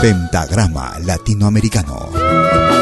Pentagrama Latinoamericano.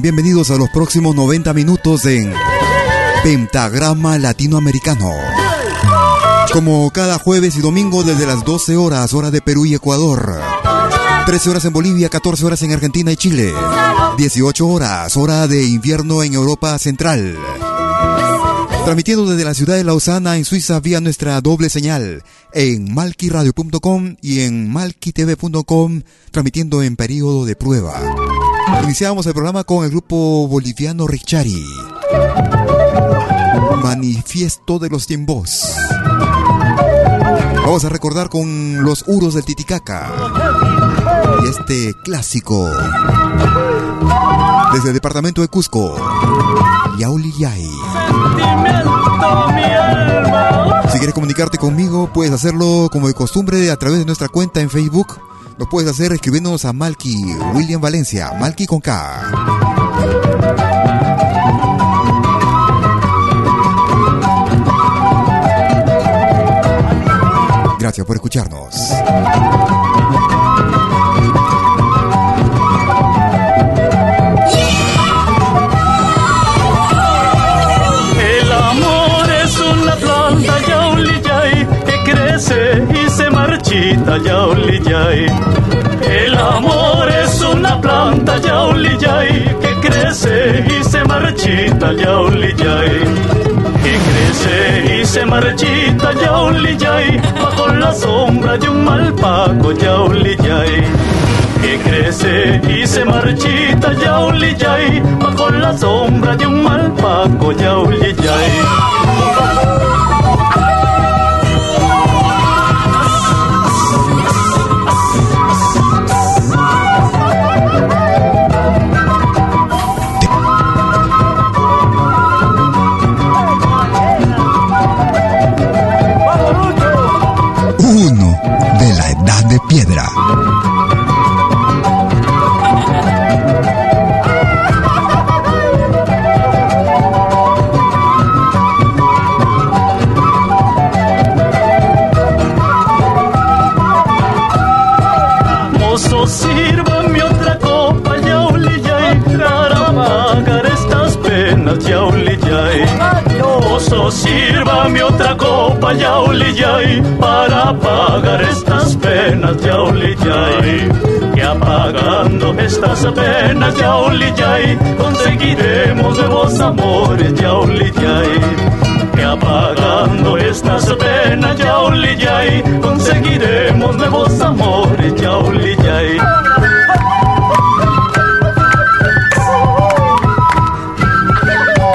Bienvenidos a los próximos 90 minutos en Pentagrama Latinoamericano. Como cada jueves y domingo desde las 12 horas, hora de Perú y Ecuador. 13 horas en Bolivia, 14 horas en Argentina y Chile. 18 horas, hora de invierno en Europa Central. Transmitiendo desde la ciudad de Lausana, en Suiza, vía nuestra doble señal en malquiradio.com y en malquitv.com, transmitiendo en periodo de prueba. Iniciamos el programa con el grupo boliviano Richari. Manifiesto de los tiempos. Vamos a recordar con los uros del Titicaca. Y este clásico. Desde el departamento de Cusco. Yauli Yay. Si quieres comunicarte conmigo, puedes hacerlo como de costumbre a través de nuestra cuenta en Facebook. Lo puedes hacer escribiéndonos a Malky William Valencia, Malky con K. Gracias por escucharnos. El amor es una planta yaulillay que crece y se marchita El amor es una planta yaulillay que crece y se marchita yaulillay que crece y se marchita yaulillay bajo la sombra de un malpaco yaulillay que crece y se marchita yaulillay bajo la sombra de un malpaco Uno conseguiremos nuevos amores, yaulillay que apagando estas penas, yaulillay, conseguiremos nuevos amores, yaulillay.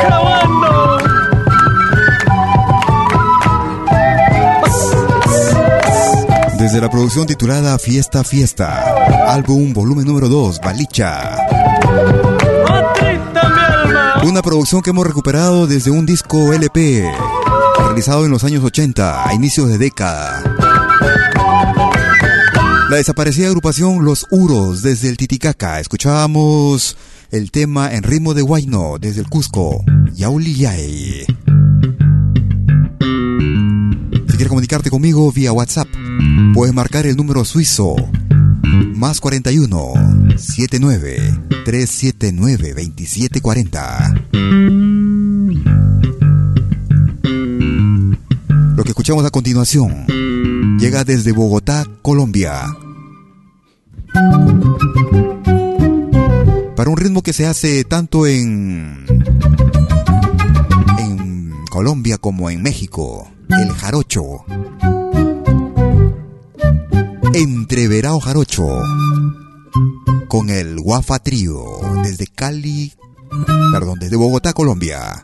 Grabando. Desde la producción titulada Fiesta Fiesta, álbum volumen número 2, Balicha. Una producción que hemos recuperado desde un disco LP, realizado en los años 80, a inicios de década. La desaparecida agrupación Los Uros desde el Titicaca. Escuchábamos el tema en ritmo de Huayno desde el Cusco, Yauli Yay. Si quieres comunicarte conmigo vía WhatsApp, puedes marcar el número suizo más 41 79 379 2740. Lo que escuchamos a continuación llega desde Bogotá, Colombia. Para un ritmo que se hace tanto en en Colombia como en México, el jarocho. Entreverao jarocho con el Guafa Trío desde Cali, perdón, desde Bogotá, Colombia.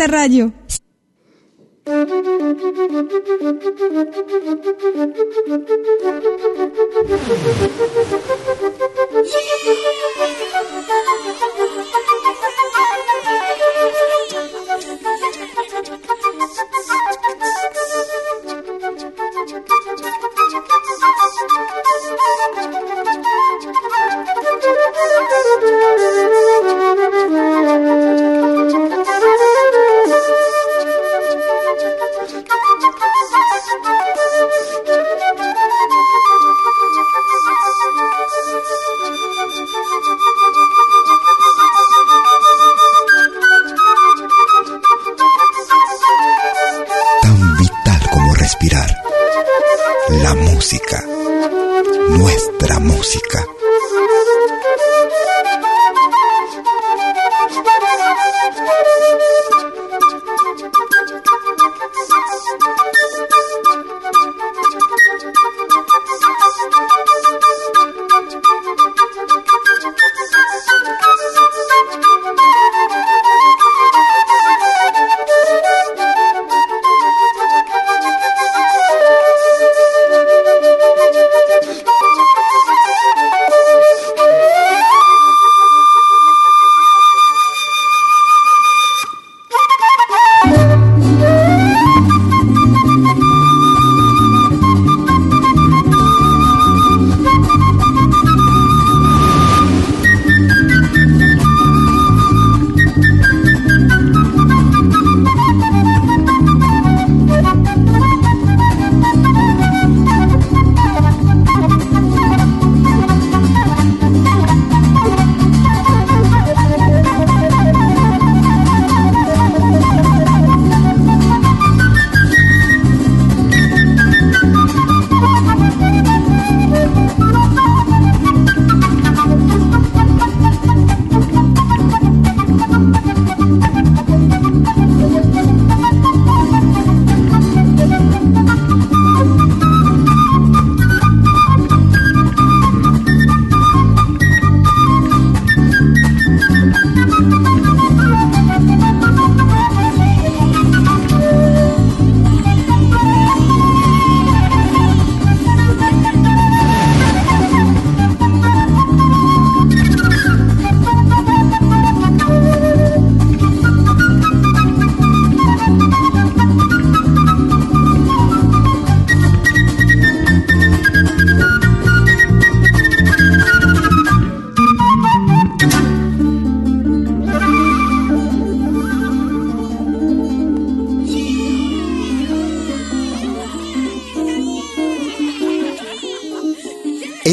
Este Planeta Radio.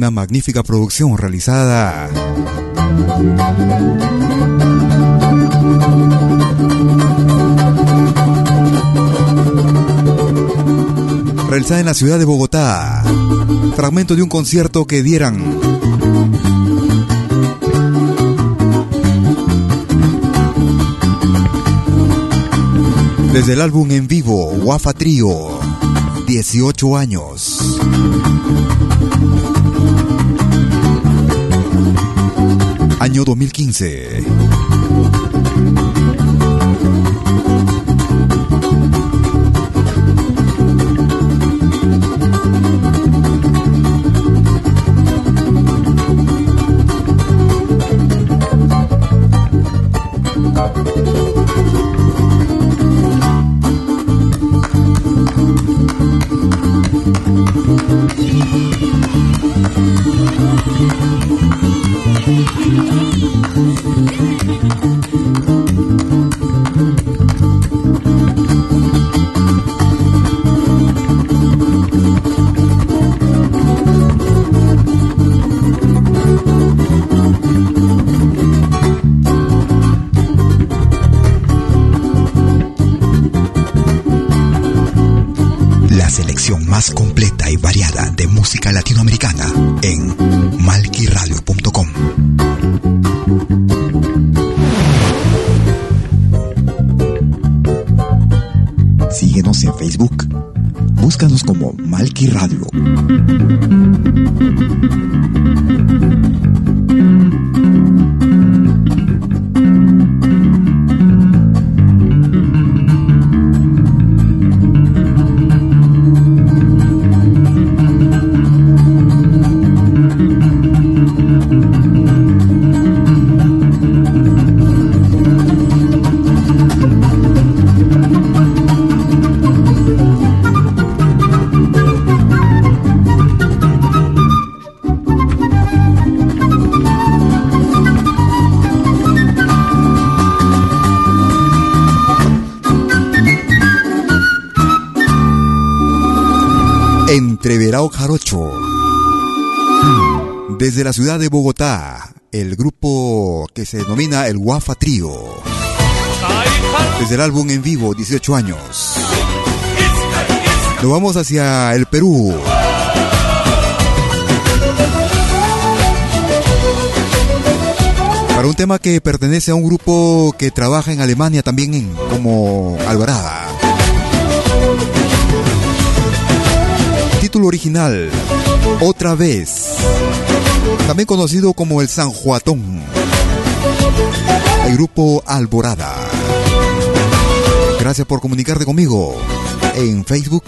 Una magnífica producción realizada realizada en la ciudad de Bogotá. Fragmento de un concierto que dieran desde el álbum en vivo Wafa Trio, 18 años. Año 2015. Desde la ciudad de Bogotá, el grupo que se denomina el Wafa Trío. Desde el álbum en vivo, 18 años. Nos vamos hacia el Perú. Para un tema que pertenece a un grupo que trabaja en Alemania también como Alvarada. Original, Otra vez, también conocido como el San Juatón, el grupo Alborada. Gracias por comunicarte conmigo en Facebook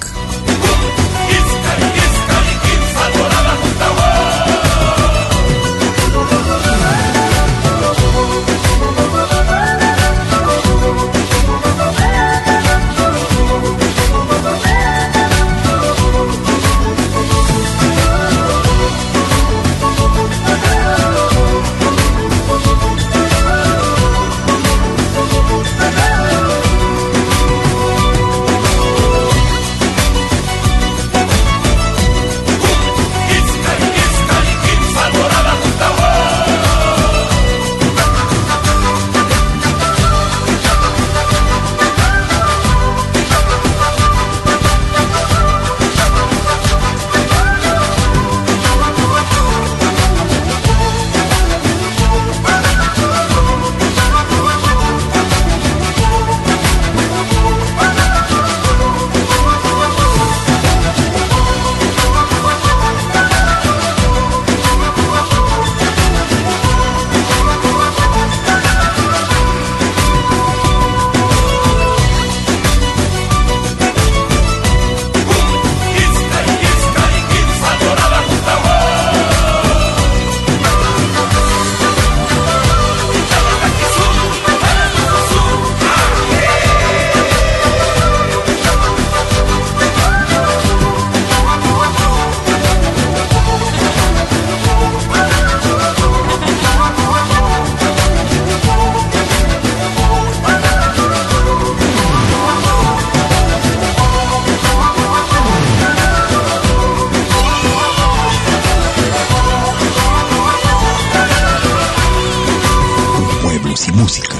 sin música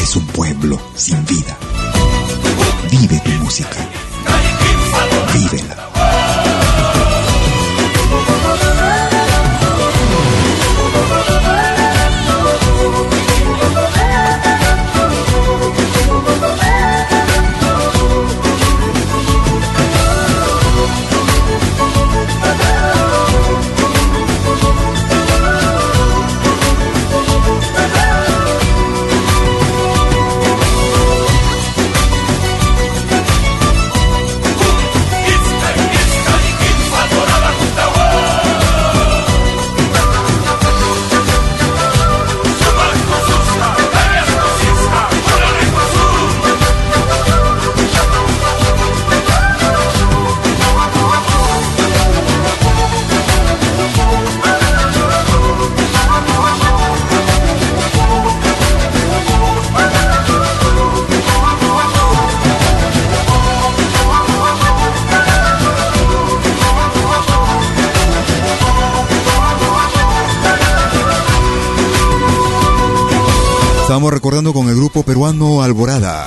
es un pueblo sin vida. Vive tu música. Vívela. Recordando con el grupo peruano Alborada.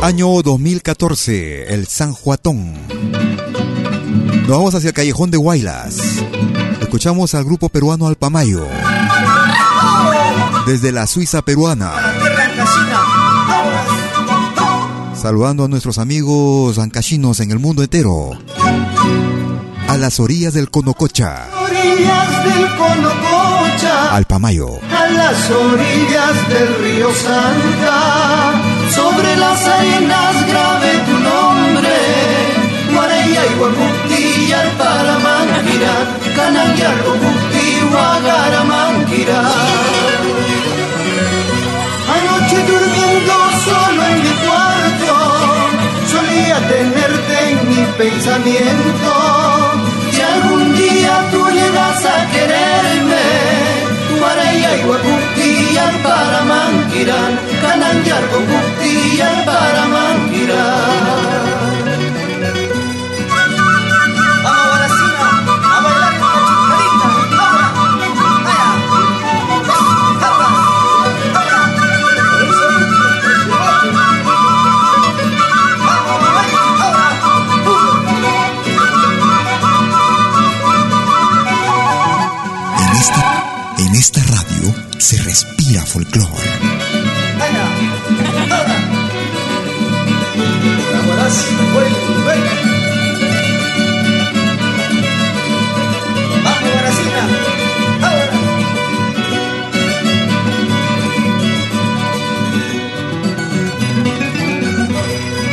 Año 2014, el San Juatón. Nos vamos hacia el callejón de Guaylas. Escuchamos al grupo peruano Alpamayo. Desde la Suiza peruana. Saludando a nuestros amigos ancachinos en el mundo entero. A las orillas del Conococha. Orillas del Conococha. Alpamayo. A las orillas del río Santa. Sobre las arenas grave tu nombre. Guaraya y Guacuti, Alparamanquira. Cananguiar, Guacuti, Guagaramanquira. Anoche durmiendo solo en mi cuarto, solía tenerte en mi pensamiento. Día tú llegas a quererme, Guaraya y Guacuti, Alparamanquirán, Cananguiar, Guacuti, Alparamanquirán. Vamos, se respira folclore.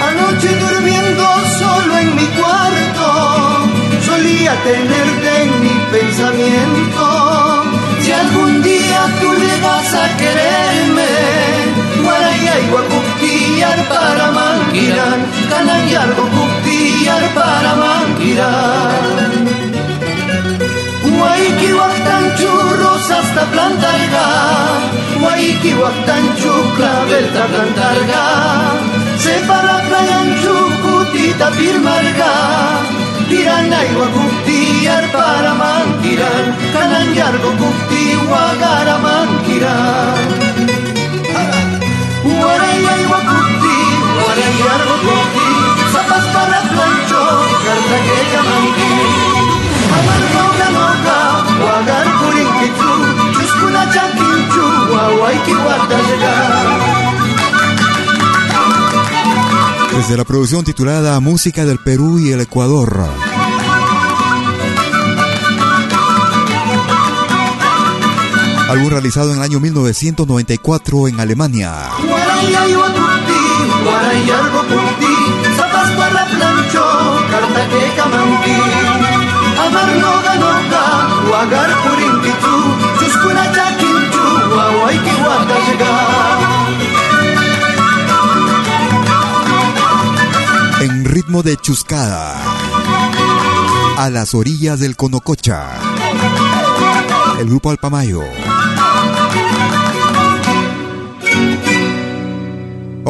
Anoche durmiendo solo en mi cuarto, solía tenerte en mi pensamiento. Tú llegas a quererme, Guaraya y Guacuctillar para Manquirán, Canayar, Guacuctillar para Manquirán. Guayki waktanchu rosas ta plantarga waktanchu clavel ta cantarga Separa playanchu kutita firmarga Piranay wakukti para mankiran Kananyar wakukti wagara mankiran Guarayay wakukti, guarayar wakukti Zapas para plancho, carta que camanqui Amar noga noga, wagar kurinkichu Chuskuna chankinchu, wawaiki wata llegar. Desde la producción titulada Música del Perú y el Ecuador. Álbum realizado en el año 1994 en Alemania. En ritmo de chuscada. A las orillas del Conococha. El grupo Alpamayo.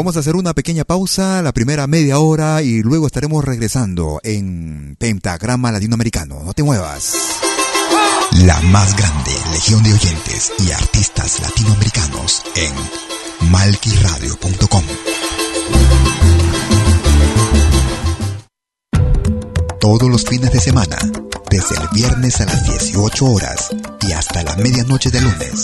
Vamos a hacer una pequeña pausa, la primera media hora, y luego estaremos regresando en Pentagrama Latinoamericano. No te muevas. La más grande legión de oyentes y artistas latinoamericanos en malquiradio.com. Todos los fines de semana, desde el viernes a las 18 horas y hasta la medianoche de lunes.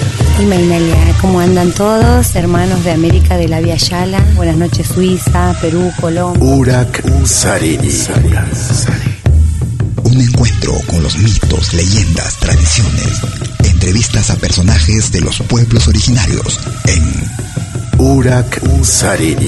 ¿Cómo andan todos? Hermanos de América de la Via Yala. Buenas noches, Suiza, Perú, Colombia. Urak Sarini. Un encuentro con los mitos, leyendas, tradiciones. Entrevistas a personajes de los pueblos originarios en Urak Sarini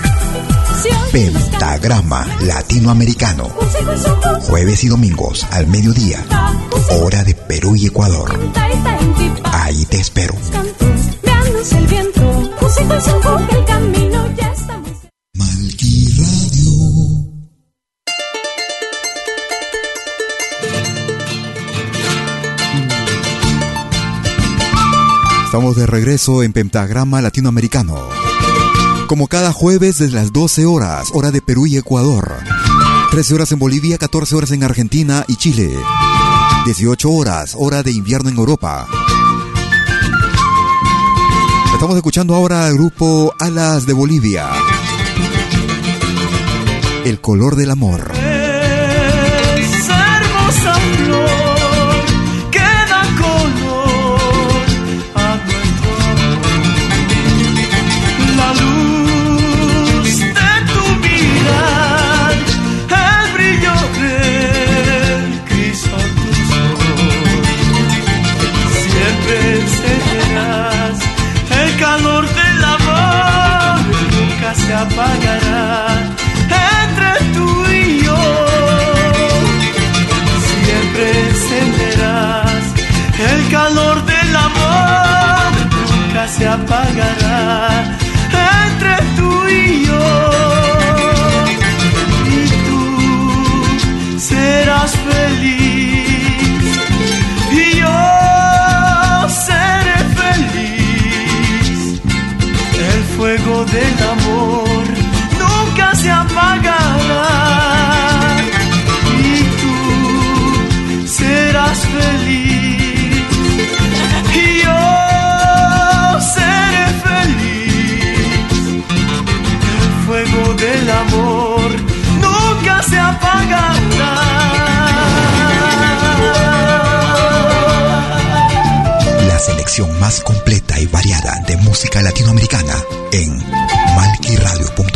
Pentagrama Latinoamericano. Jueves y domingos al mediodía. Hora de Perú y Ecuador. Ahí te espero. Estamos de regreso en Pentagrama Latinoamericano. Como cada jueves desde las 12 horas, hora de Perú y Ecuador. 13 horas en Bolivia, 14 horas en Argentina y Chile. 18 horas, hora de invierno en Europa. Estamos escuchando ahora al grupo Alas de Bolivia. El color del amor. Apagará entre tú y yo. Y tú serás feliz y yo seré feliz. El fuego del amor nunca se apagará. Más completa y variada de música latinoamericana en malquiradio.com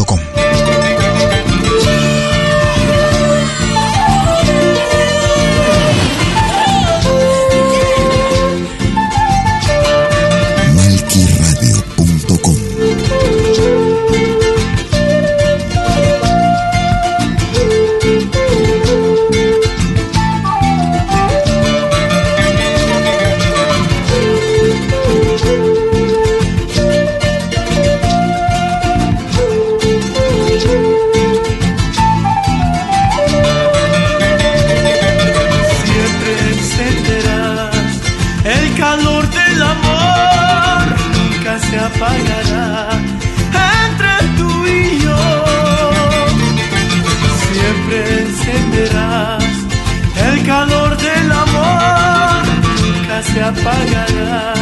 apagará.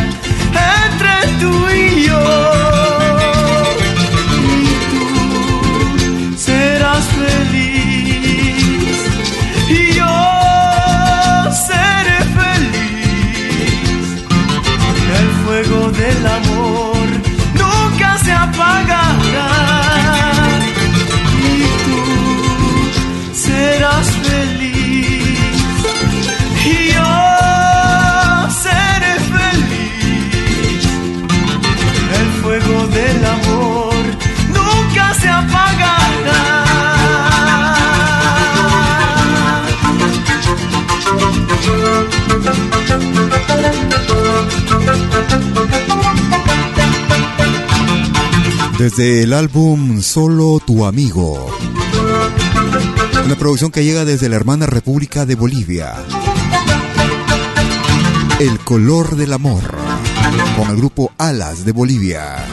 Desde el álbum Solo tu amigo. Una producción que llega desde la hermana República de Bolivia. El color del amor. Con el grupo Alas de Bolivia.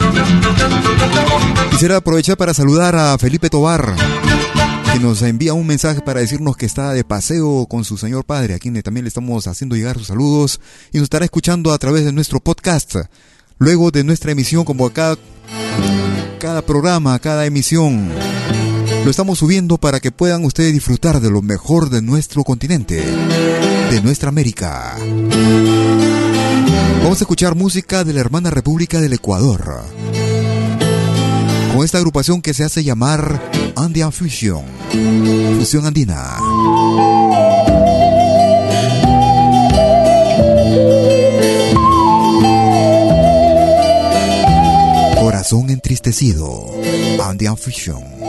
Quisiera aprovechar para saludar a Felipe Tobar, que nos envía un mensaje para decirnos que está de paseo con su señor padre, a quien también le estamos haciendo llegar sus saludos y nos estará escuchando a través de nuestro podcast. Luego de nuestra emisión, como acá cada programa, cada emisión. Lo estamos subiendo para que puedan ustedes disfrutar de lo mejor de nuestro continente, de nuestra América. Vamos a escuchar música de la hermana República del Ecuador. Con esta agrupación que se hace llamar Andean Fusion, Fusión Andina. Corazón entristecido. Fusion. Música.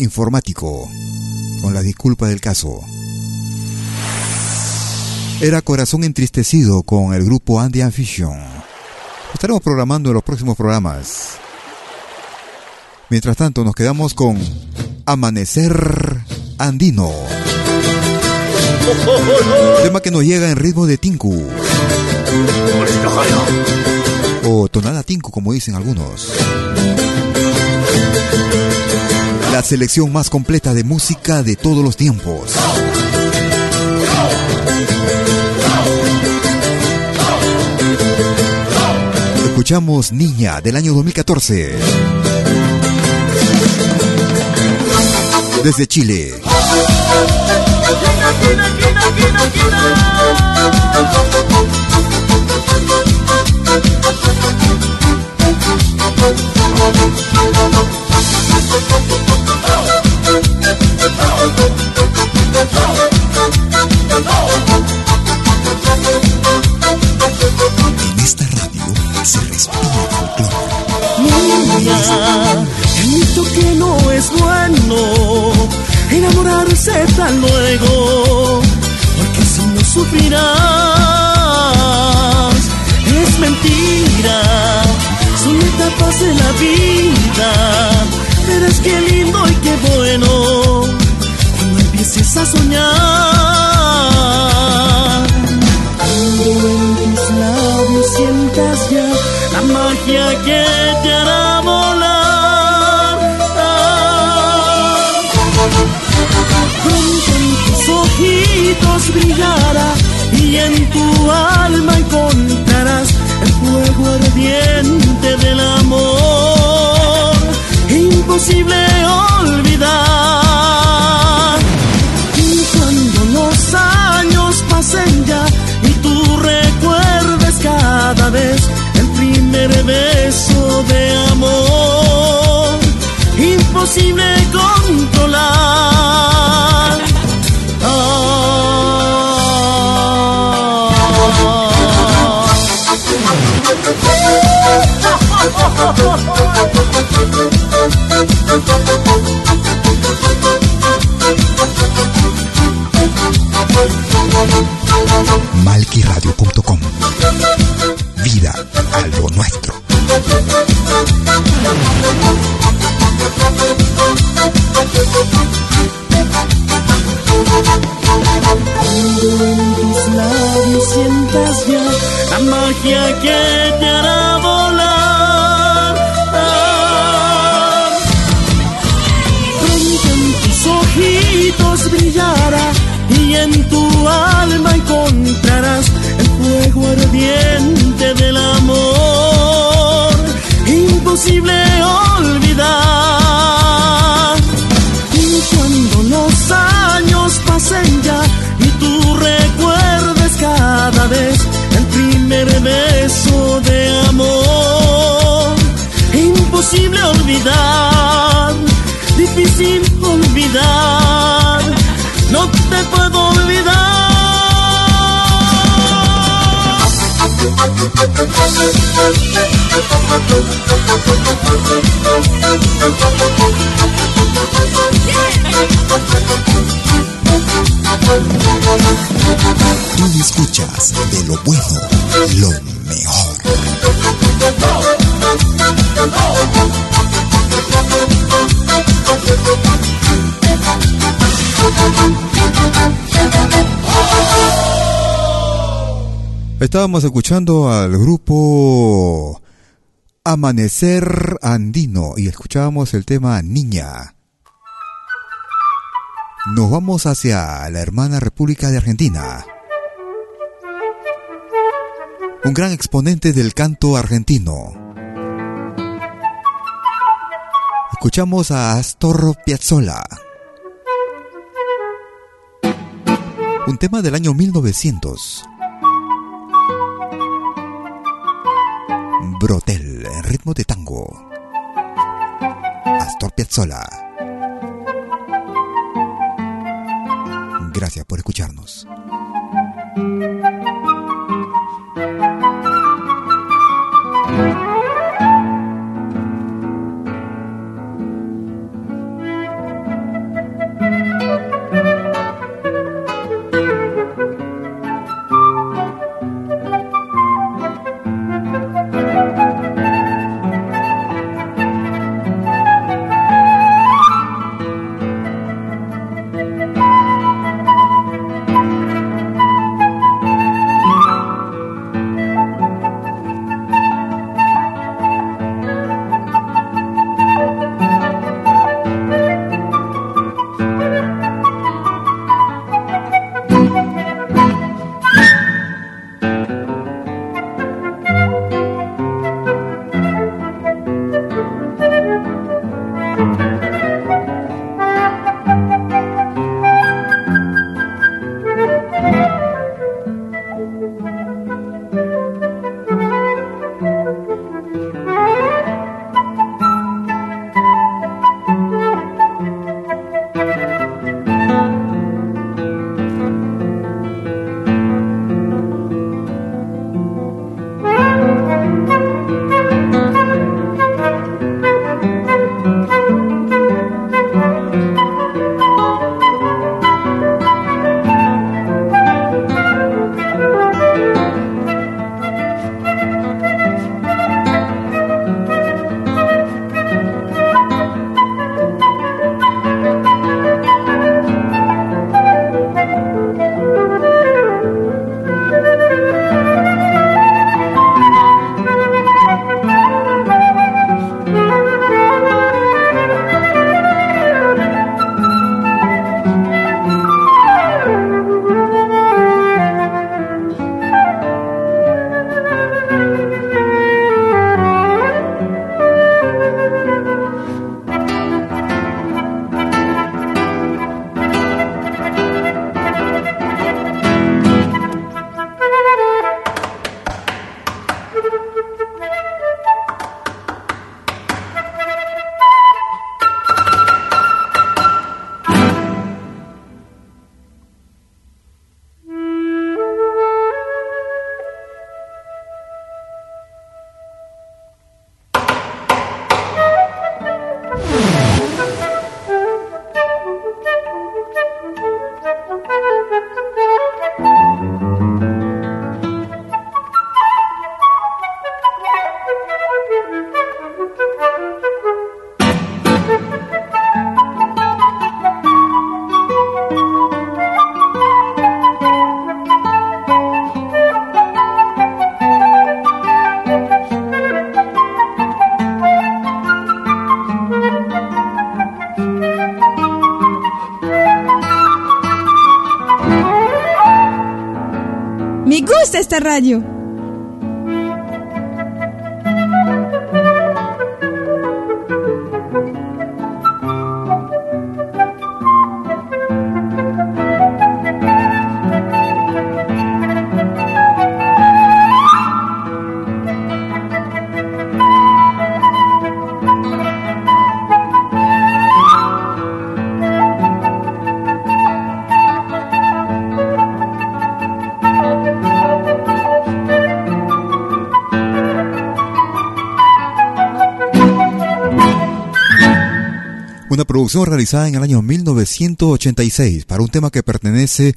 Informático, con la disculpa del caso. Era Corazón Entristecido con el grupo Fusion. Lo estaremos programando en los próximos programas. Mientras tanto, nos quedamos con Amanecer Andino. Tema que nos llega en ritmo de tinku. O tonada tinku, como dicen algunos. La selección más completa de música de todos los tiempos. Escuchamos Niña del año 2014. Desde Chile. En esta radio se respira folclore. Niña, que no es bueno enamorarse tan luego, porque si no sufrirás es mentira, son etapas de la vida, verás qué lindo y qué bueno soñar. Cuando en tus labios sientas ya la magia que te hará volar. Pronto en tus ojitos brillará y en tu alma encontrarás el fuego ardiente del amor, imposible olvidar. El primer beso de amor, imposible controlar. Malquiradio.com magia que te hará volar. Pronto en tus ojitos brillará y en tu alma encontrarás el fuego ardiente del amor, imposible olvidar. Y cuando los años pasen ya y tú recuerdes cada vez olvidar, difícil olvidar, no te puedo olvidar. Tú escuchas de lo bueno, lo Estábamos escuchando al grupo Amanecer Andino y escuchábamos el tema Niña. Nos vamos hacia la hermana República de Argentina. Un gran exponente del canto argentino. Escuchamos a Astor Piazzolla. Un tema del año 1900. Brotel, en ritmo de tango. Astor Piazzolla. Gracias por escucharnos. Me gusta producción realizada en el año 1986 para un tema que pertenece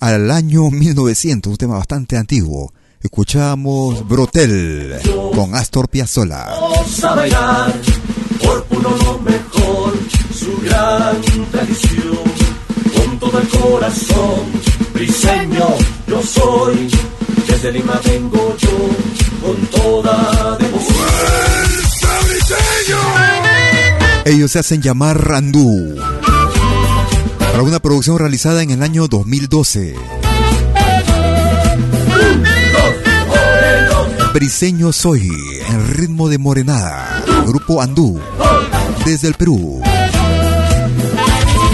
al año 1900, un tema bastante antiguo. Escuchamos Brotel con Astor Piazzolla. Vamos a bailar por uno lo mejor, su gran tradición, con todo el corazón, briseño yo soy, desde Lima vengo yo, con toda devoción. Ellos se hacen llamar Randú. Para una producción realizada en el año 2012. Briseño Soy, en ritmo de morenada. Grupo Andú, desde el Perú.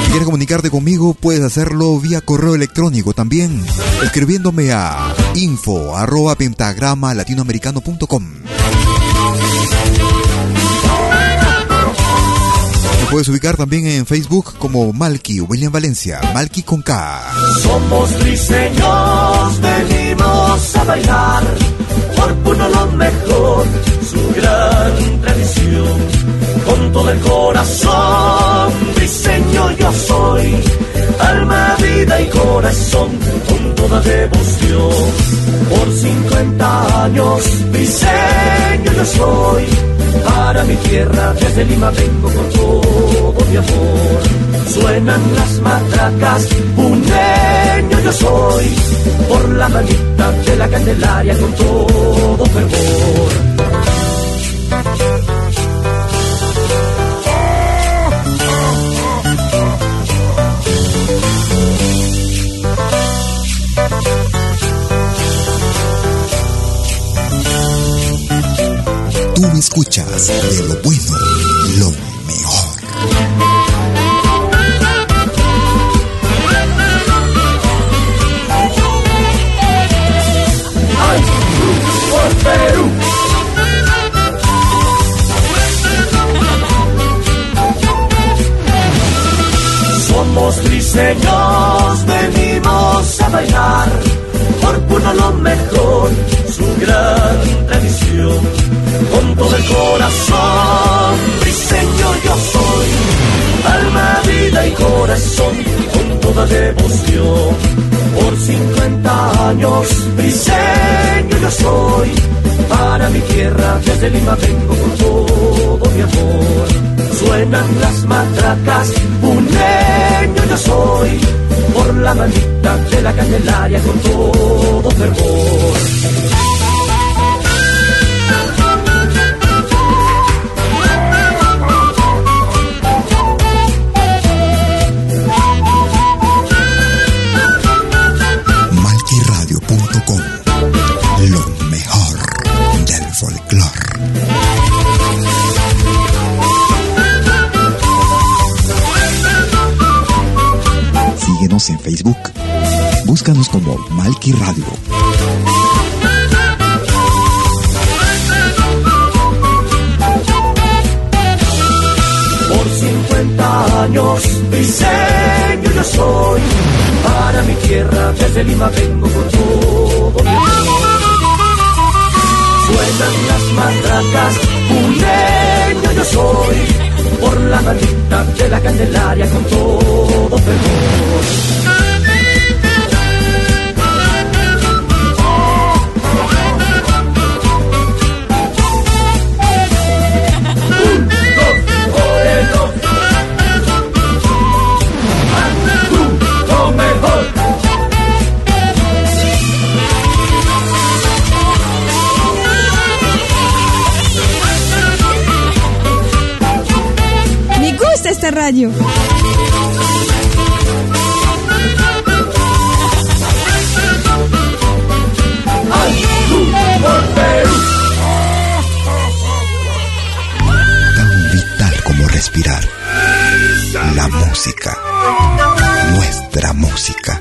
Si quieres comunicarte conmigo, puedes hacerlo vía correo electrónico también, escribiéndome a info pentagrama latinoamericano.com. puedes ubicar también en Facebook como Malky William Valencia, Malky con K. Somos briseños, venimos a bailar, por Puno lo mejor, su gran tradición. Con todo el corazón, briseño yo soy, alma, vida y corazón, con toda devoción. Por 50 años, briseño yo soy para mi tierra, desde Lima vengo con todo mi amor. Suenan las matracas, un niño yo soy, por la manita de la Candelaria con todo fervor. Escuchas de lo bueno, lo mejor. Somos briseños, venimos a bailar Puno lo mejor, su gran tradición con todo el corazón. Briseño yo soy, alma, vida y corazón, con toda devoción. Por 50 años, briseño yo soy, para mi tierra desde Lima vengo con todo mi amor. Suenan las matracas, un niño yo soy, por la manita de la candelaria con todo fervor. En Facebook. Búscanos como Malki Radio. Por 50 años diseño yo soy. Para mi tierra desde Lima vengo con todo mi Suenan las matracas, un leño yo soy por la la Candelaria con todo Tan vital como respirar. La música. Nuestra música.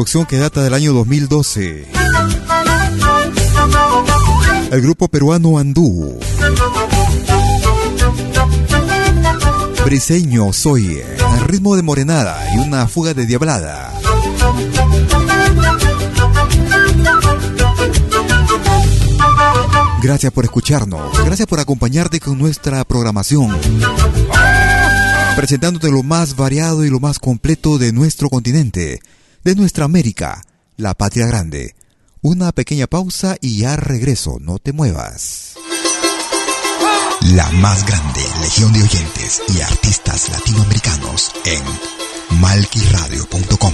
Producción que data del año 2012. El grupo peruano Andú. Briseño soy, el ritmo de morenada y una fuga de diablada. Gracias por escucharnos, gracias por acompañarte con nuestra programación. Presentándote lo más variado y lo más completo de nuestro continente, de nuestra América, la patria grande. Una pequeña pausa y ya regreso, no te muevas. La más grande legión de oyentes y artistas latinoamericanos en malquiradio.com.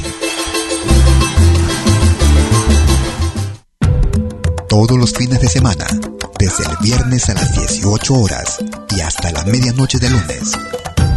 Todos los fines de semana, desde el viernes a las 18 horas y hasta la medianoche de lunes.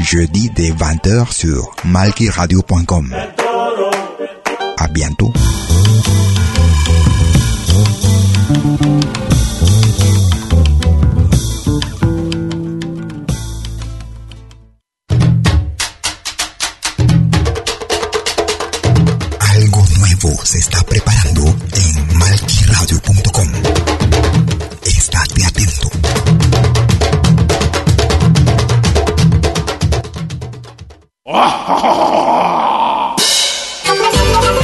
jeudi dès 20h sur malkiradio.com. À bientôt.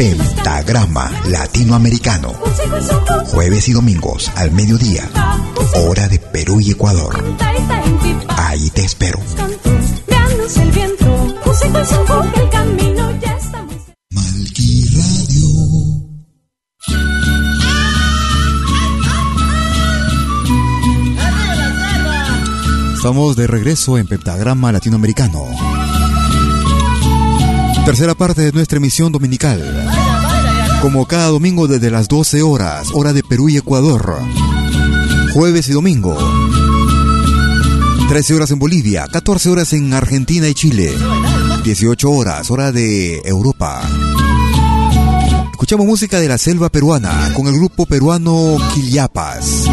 Pentagrama Latinoamericano. Jueves y domingos al mediodía. Hora de Perú y Ecuador. Ahí te espero. Estamos de regreso en Pentagrama Latinoamericano. Tercera parte de nuestra emisión dominical. Como cada domingo desde las 12 horas, hora de Perú y Ecuador. Jueves y domingo. 13 horas en Bolivia, 14 horas en Argentina y Chile. 18 horas, hora de Europa. Escuchamos música de la selva peruana con el grupo peruano Quillapas.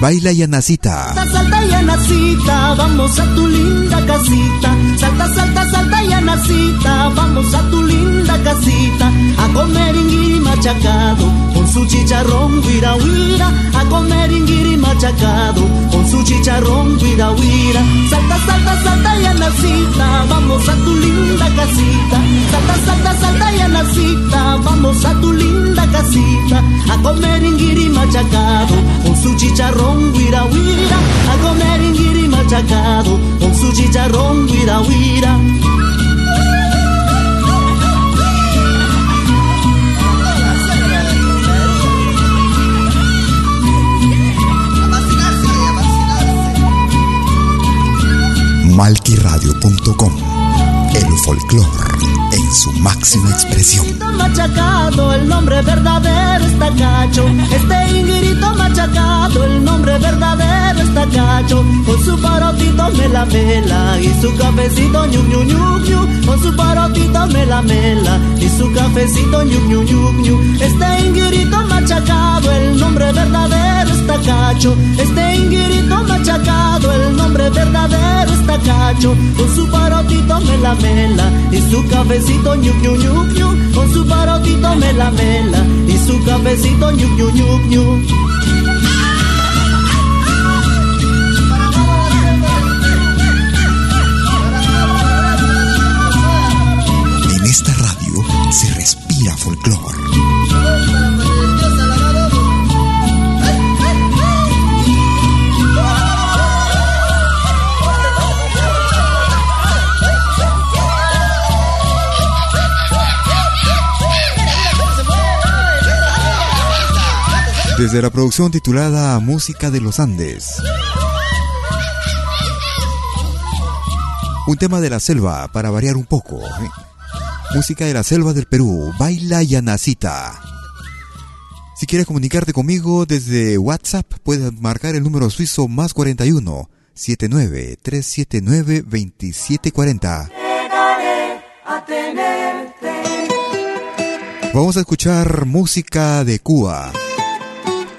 Baila y Anacita. Salta, salta y Anacita, vamos a tu linda casita. Salta, salta, salta y Anacita, vamos a tu linda casita. A comer inguiri machacado, su chicharrón guira guira. A comer inguiri machacado, con su chicharrón guira guira. Salta, salta, salta y Anacita, vamos a tu linda casita. Salta, salta, salta y Anacita, vamos a tu linda casita. A comer inguiri machacado, con su chicharrón guira guira a comer inguiri machacado con su chicharrón guira guira malquiradio.com El folclor en su máxima expresión. machacado, el nombre verdadero está cacho. Este inguirito machacado, el nombre verdadero está cacho. Con su parotito me la mela y su cafecito ñu ñu ñu ñu. Con su parotito me la mela y su cafecito ñu ñu ñu ñu. Este inguirito machacado, el nombre verdadero está cacho. Este inguirito machacado, el nombre verdadero Con su parotito me la mela y su cafecito ñu ñu ñu ñu. Con su parotito me la mela y su cafecito ñu ñu ñu ñu. En esta radio se respira folclor. Desde la producción titulada Música de los Andes. Un tema de la selva para variar un poco. ¿eh? Música de la selva del Perú, Baila y Anacita. Si quieres comunicarte conmigo desde WhatsApp, puedes marcar el número suizo más 41 79 379 2740. Llegaré a tenerte. Vamos a escuchar música de Cuba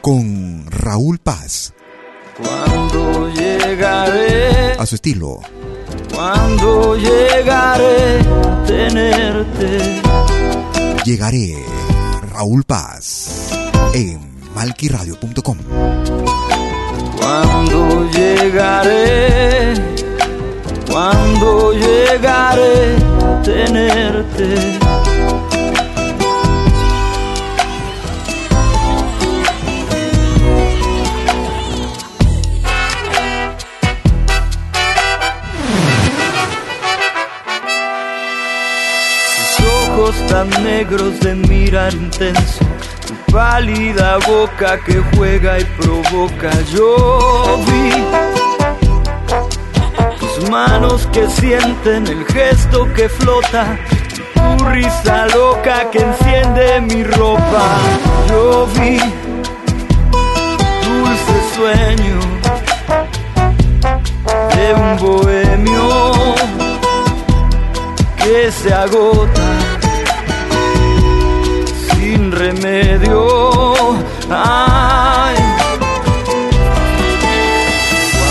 con Raúl Paz. Cuando llegaré, A su estilo. cuando llegaré a tenerte. Llegaré, Raúl Paz, en malquiradio.com. Cuando llegaré, cuando llegaré a tenerte. Ojos tan negros de mirar intenso, tu pálida boca que juega y provoca. Yo vi tus manos que sienten el gesto que flota, tu risa loca que enciende mi ropa. Yo vi dulce sueño de un bohemio que se agota remedio. Ay,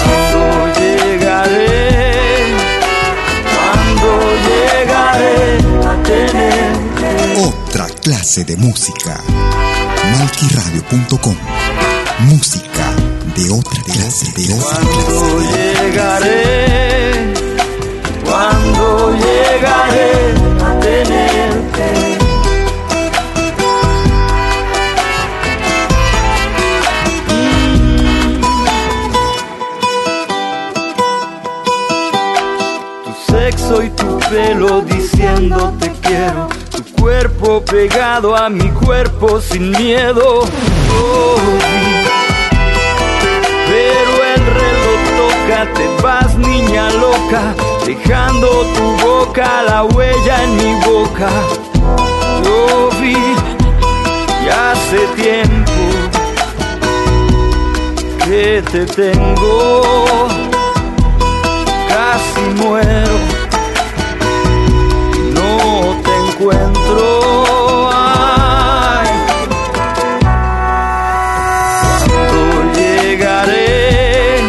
cuando llegaré, cuando llegaré a tenerte. Otra clase de música. Malquiradio.com. Música de otra clase, de otra Cuando clase. llegaré, cuando llegaré pelo diciendo te quiero. Tu cuerpo pegado a mi cuerpo sin miedo. Oh, pero el reloj toca, te vas niña loca, dejando tu boca la huella en mi boca. Yo vi ya hace tiempo que te tengo, casi muero, encuentro. Ay, cuando llegaré,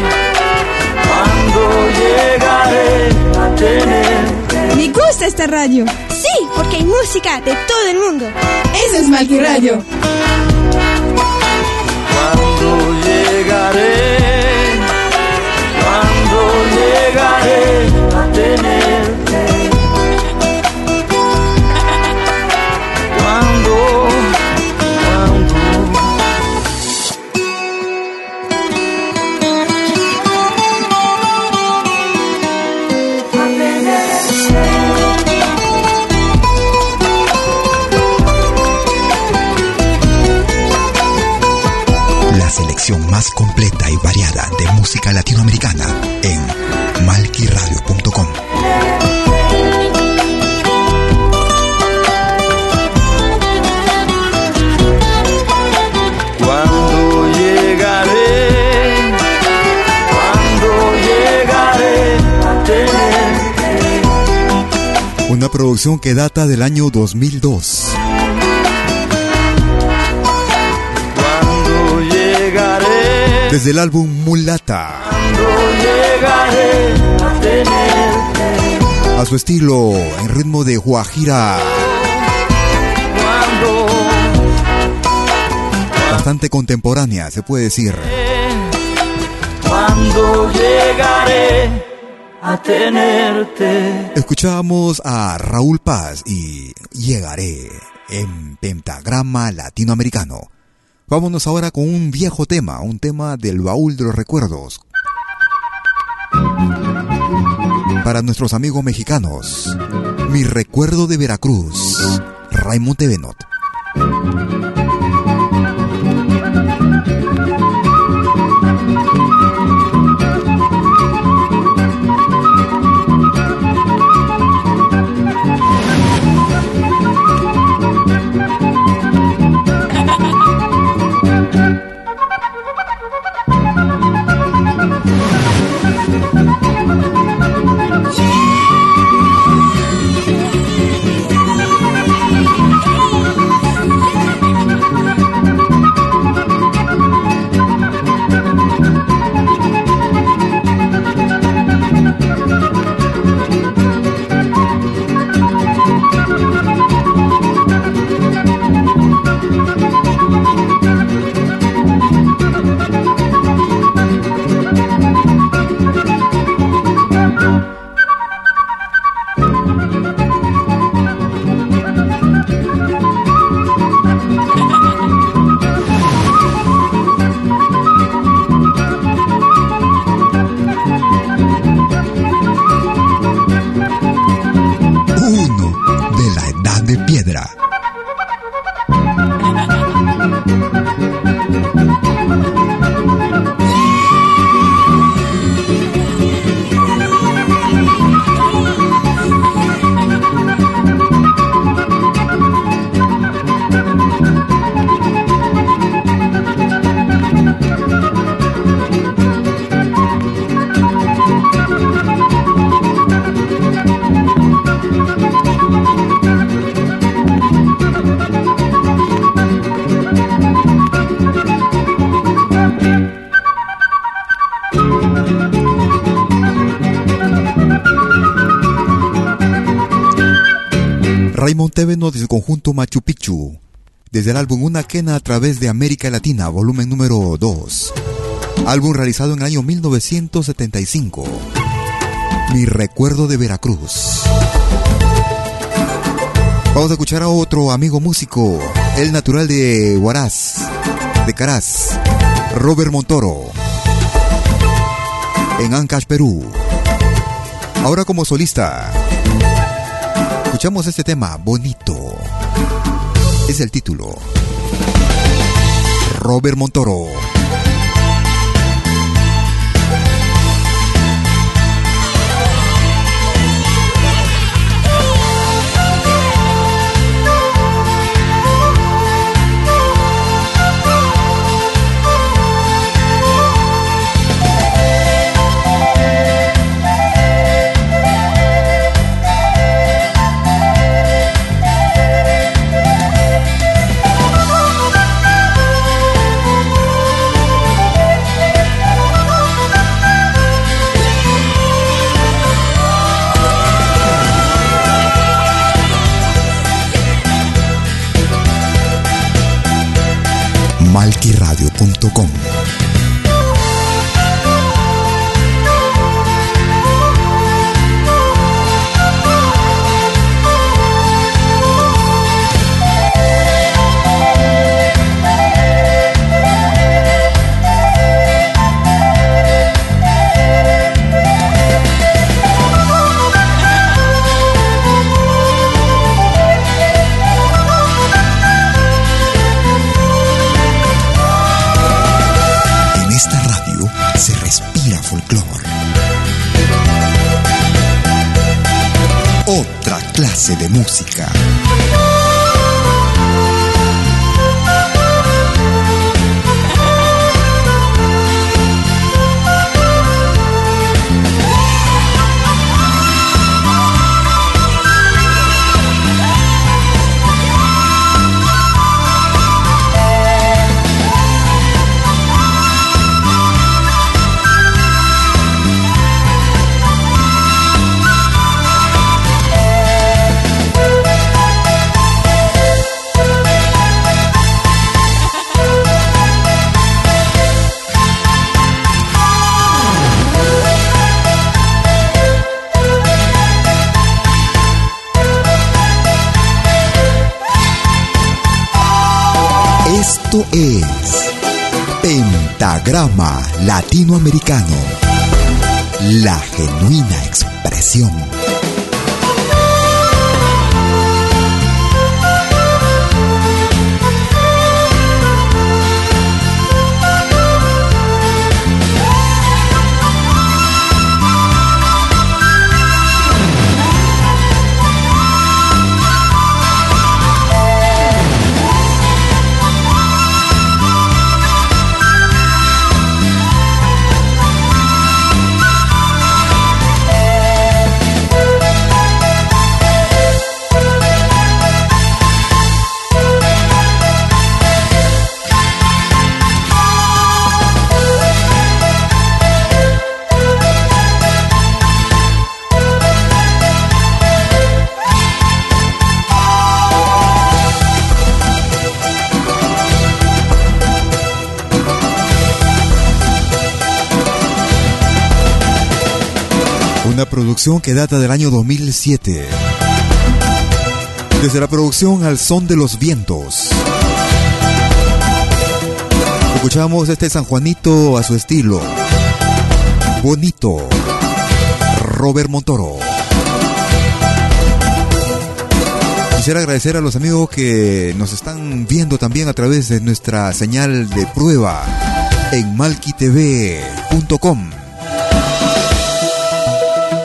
cuando llegaré a tenerte. Me gusta esta radio. Sí, porque hay música de todo el mundo. Eso es Malqui Radio. Completa y variada de música latinoamericana en malquiradio.com. Cuando llegaré, cuando llegaré a tenerte. Una producción que data del año 2002. Desde el álbum Mulata. cuando llegaré a tenerte. A su estilo, en ritmo de Guajira. Cuando Bastante contemporánea, se puede decir. Cuando llegaré a tenerte. Escuchábamos a Raúl Paz y Llegaré en Pentagrama Latinoamericano. Vámonos ahora con un viejo tema, un tema del baúl de los recuerdos. Para nuestros amigos mexicanos, mi recuerdo de Veracruz, Raymond de Benot. Raymond Teveno de su conjunto Machu Picchu, desde el álbum Una Quena a través de América Latina, volumen número 2. Álbum realizado en el año 1975. Mi recuerdo de Veracruz. Vamos a escuchar a otro amigo músico, el natural de Huaraz, de Caraz, Robert Montoro, en Ancash, Perú. Ahora como solista, escuchamos este tema, Bonito. Es el título. Robert Montoro. www.radiomaría.com de música. Es Pentagrama Latinoamericano, la genuina expresión producción que data del año 2007. Desde la producción Al Son de los Vientos. Escuchamos este San Juanito a su estilo. Bonito. Robert Montoro. Quisiera agradecer a los amigos que nos están viendo también a través de nuestra señal de prueba en malquitv.com.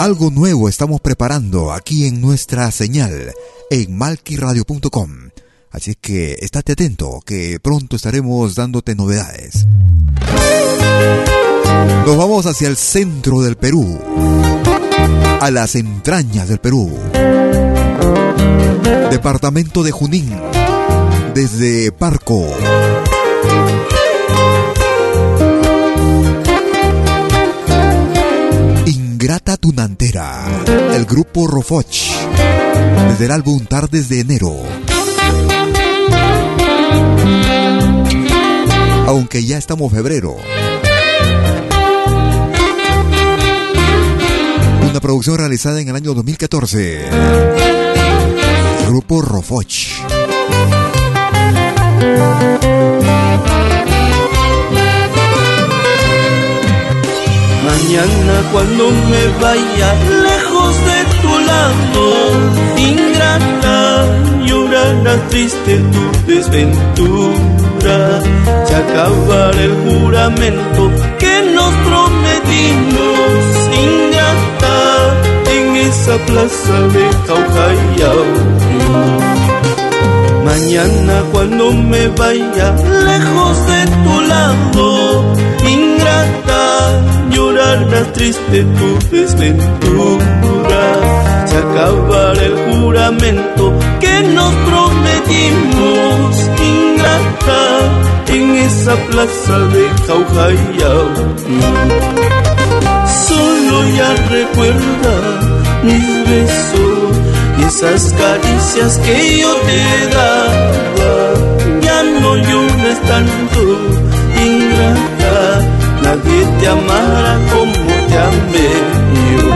Algo nuevo estamos preparando aquí en nuestra señal en malquiradio.com. Así que estate atento que pronto estaremos dándote novedades. Nos vamos hacia el centro del Perú, a las entrañas del Perú. Departamento de Junín, desde Parco. Ingrata Tunantera, el grupo Rofoch, desde el álbum Tardes de Enero. Aunque ya estamos febrero. Una producción realizada en el año 2014. Grupo Rofoch. Mañana cuando me vaya lejos de tu lado, ingrata, llorará triste tu desventura. Se acabará el juramento que nos prometimos, ingrata, en esa plaza de Caucayao. Mañana cuando me vaya lejos de tu lado, ingrata, llorará triste tu desventura. Se acabará el juramento que nos prometimos, ingrata, en esa plaza de Jaujayao. Solo ya recuerda mis besos y esas caricias que yo te daba. Ya no llores tanto, ingrata, nadie te amará como te amé yo.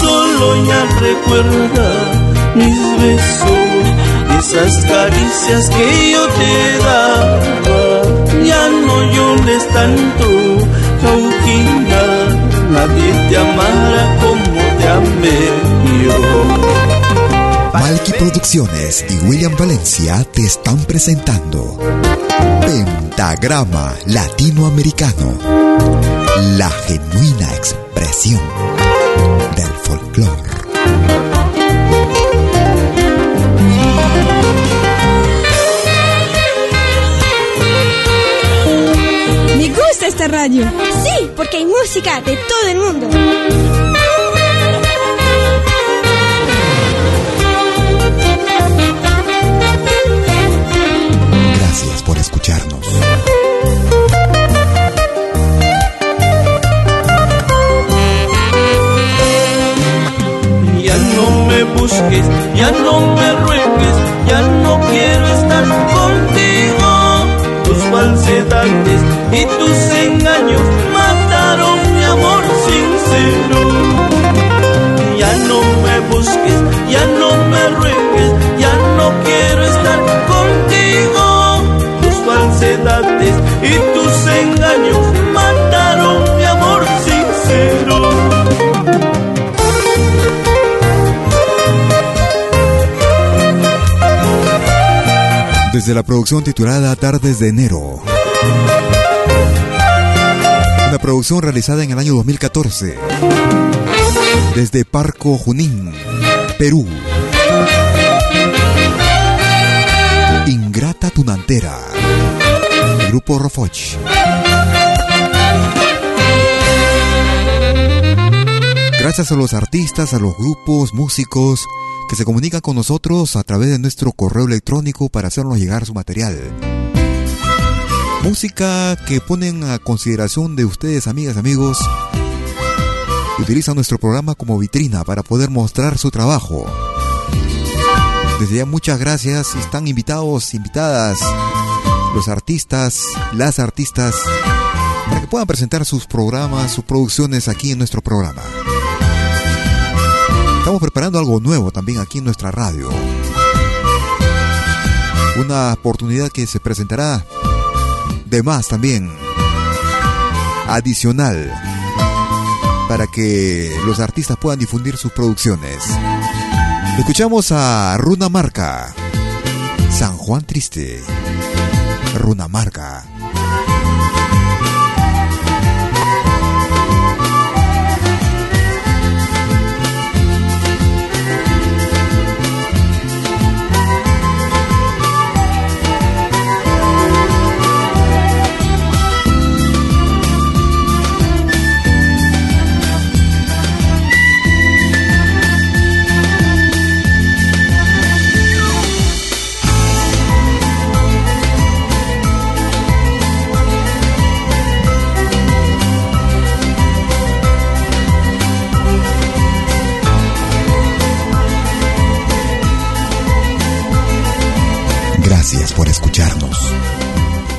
Solo ya recuerda mis besos esas caricias que yo te daba. Ya no llores tanto, Jauquina, nadie te amará como te amé yo. Malky Producciones y William Valencia te están presentando Pentagrama Latinoamericano, la genuina expresión del folclore. Me gusta esta radio. Sí, porque hay música de todo el mundo. Busques, ya no me ruegues, ya no quiero estar contigo. Tus falsedades y tus engaños mataron mi amor sincero. Ya no me busques, ya no me ruegues, ya no quiero estar contigo. Tus falsedades y tus engaños Desde la producción titulada Tardes de Enero. Una producción realizada en el año 2014. Desde Parco Junín, Perú. Ingrata Tunantera. Grupo Rofoch. Gracias a los artistas, a los grupos, músicos que se comunican con nosotros a través de nuestro correo electrónico para hacernos llegar su material. Música que ponen a consideración de ustedes, amigas, amigos. Utilizan nuestro programa como vitrina para poder mostrar su trabajo. Desde ya muchas gracias. Están invitados, invitadas, los artistas, las artistas, para que puedan presentar sus programas, sus producciones aquí en nuestro programa. Estamos preparando algo nuevo también aquí en nuestra radio. Una oportunidad que se presentará de más también. Adicional. Para que los artistas puedan difundir sus producciones. Escuchamos a Runa Marca. San Juan Triste. Runa Marca.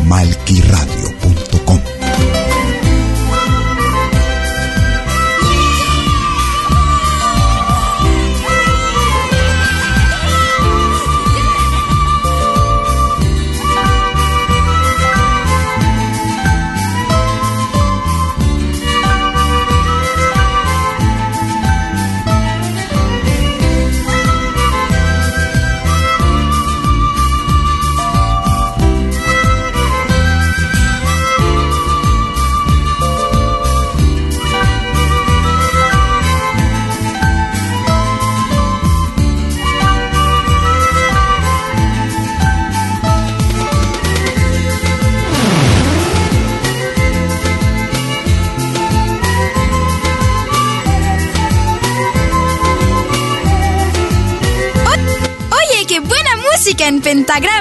malquiradio.com.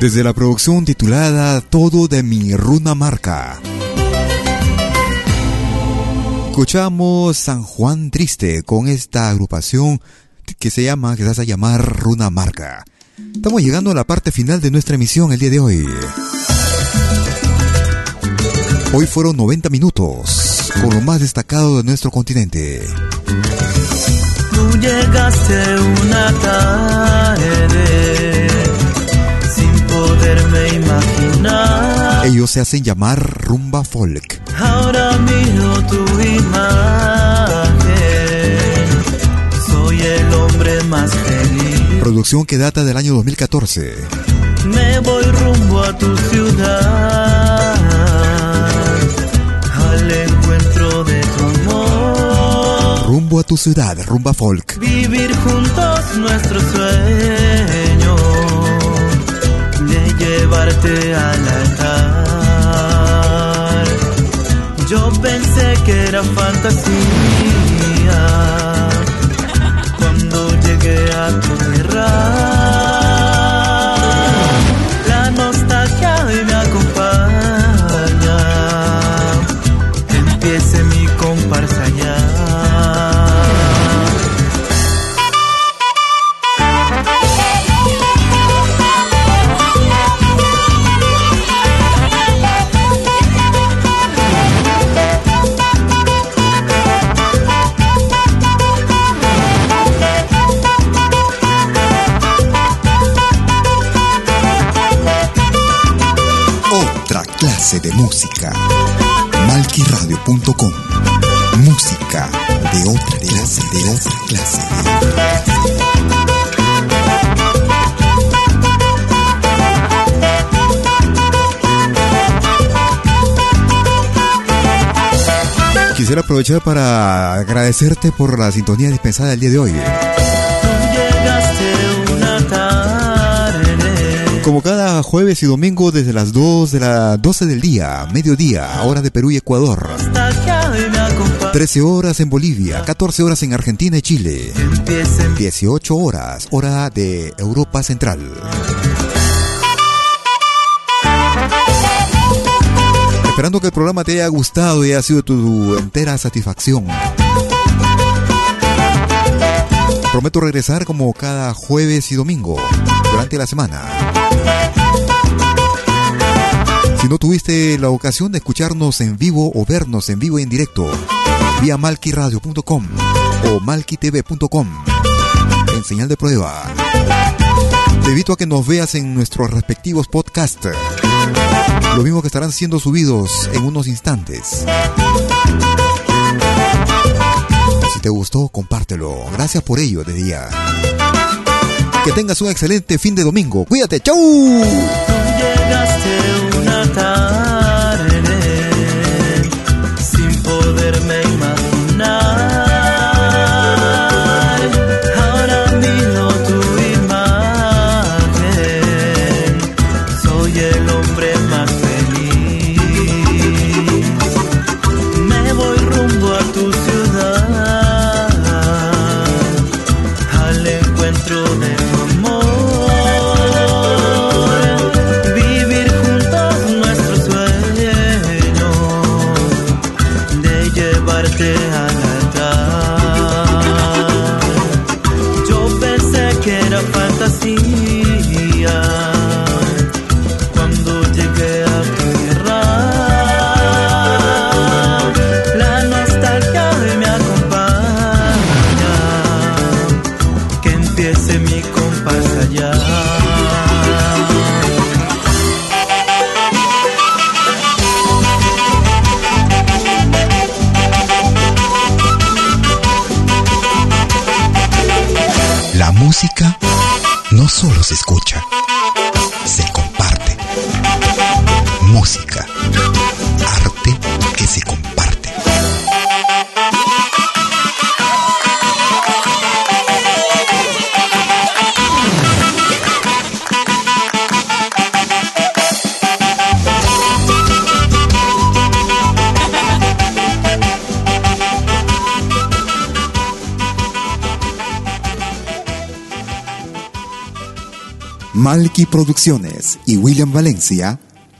Desde la producción titulada Todo de mi runa marca. Escuchamos San Juan Triste con esta agrupación que se llama, que se hace llamar Runa Marca. Estamos llegando a la parte final de nuestra emisión el día de hoy. Hoy fueron 90 minutos con lo más destacado de nuestro continente. Tú llegaste una tarde poderme imaginar. Ellos se hacen llamar Rumba Folk. Ahora miro tu imagen, soy el hombre más feliz. Producción que data del año 2014. Me voy rumbo a tu ciudad, al encuentro de tu amor. Rumbo a tu ciudad, Rumba Folk. Vivir juntos nuestro sueño llevarte al altar. Yo pensé que era fantasía cuando llegué a tu tierra. De música. Malquiradio.com. Música de otra clase, de otra clase. Quisiera aprovechar para agradecerte por la sintonía dispensada el día de hoy. Jueves y domingo desde las 2 de las 12 del día, mediodía, hora de Perú y Ecuador. Nostalgia hoy me acompaña. 13 horas en Bolivia, 14 horas en Argentina y Chile. 18 horas, hora de Europa Central. Esperando que el programa te haya gustado y haya sido tu entera satisfacción. Prometo regresar como cada jueves y domingo durante la semana. Si no tuviste la ocasión de escucharnos en vivo o vernos en vivo y en directo, vía malquiradio.com o malquitv.com en señal de prueba. Te invito a que nos veas en nuestros respectivos podcasts. Lo mismo que estarán siendo subidos en unos instantes. Te gustó, compártelo. Gracias por ello de día. Que tengas un excelente fin de domingo. Cuídate. ¡Chau! Música, arte que se comparte. Malky Producciones y William Valencia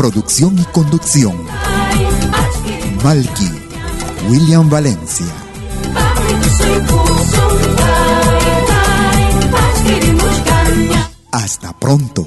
Producción y conducción. Malky, William Valencia. Hasta pronto.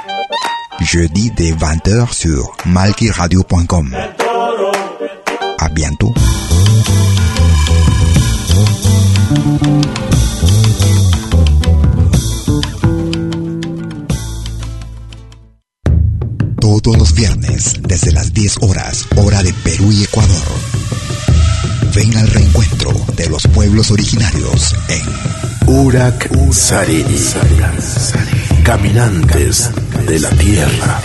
Jeudi dès 20h sur malkiradio.com. À bientôt. Todos los viernes, desde las 10 horas, hora de Perú y Ecuador. Ven al reencuentro de los pueblos originarios en Urak Sariri. Caminantes de la tierra.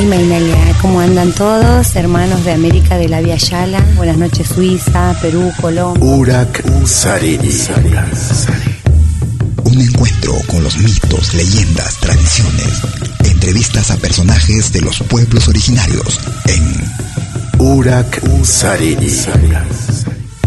Y Mainalia, ¿cómo andan todos? Hermanos de América de la Via Yala. Buenas noches, Suiza, Perú, Colombia. Urak Sariri. Un encuentro con los mitos, leyendas, tradiciones, entrevistas a personajes de los pueblos originarios en Urak Sariri.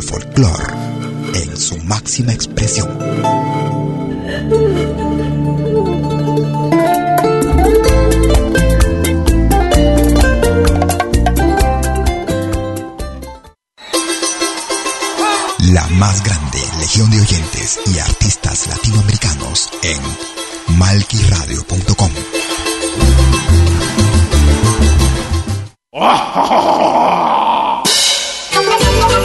el folclore en su máxima expresión. La más grande legión de oyentes y artistas latinoamericanos en malquiradio.com.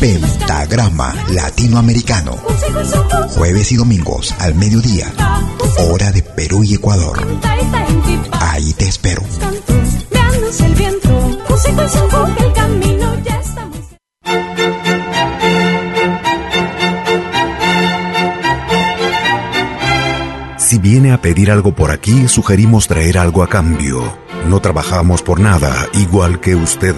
Pentagrama Latinoamericano. Jueves y domingos al mediodía. Hora de Perú y Ecuador. Ahí te espero. Si viene a pedir algo por aquí, sugerimos traer algo a cambio. No trabajamos por nada, igual que usted.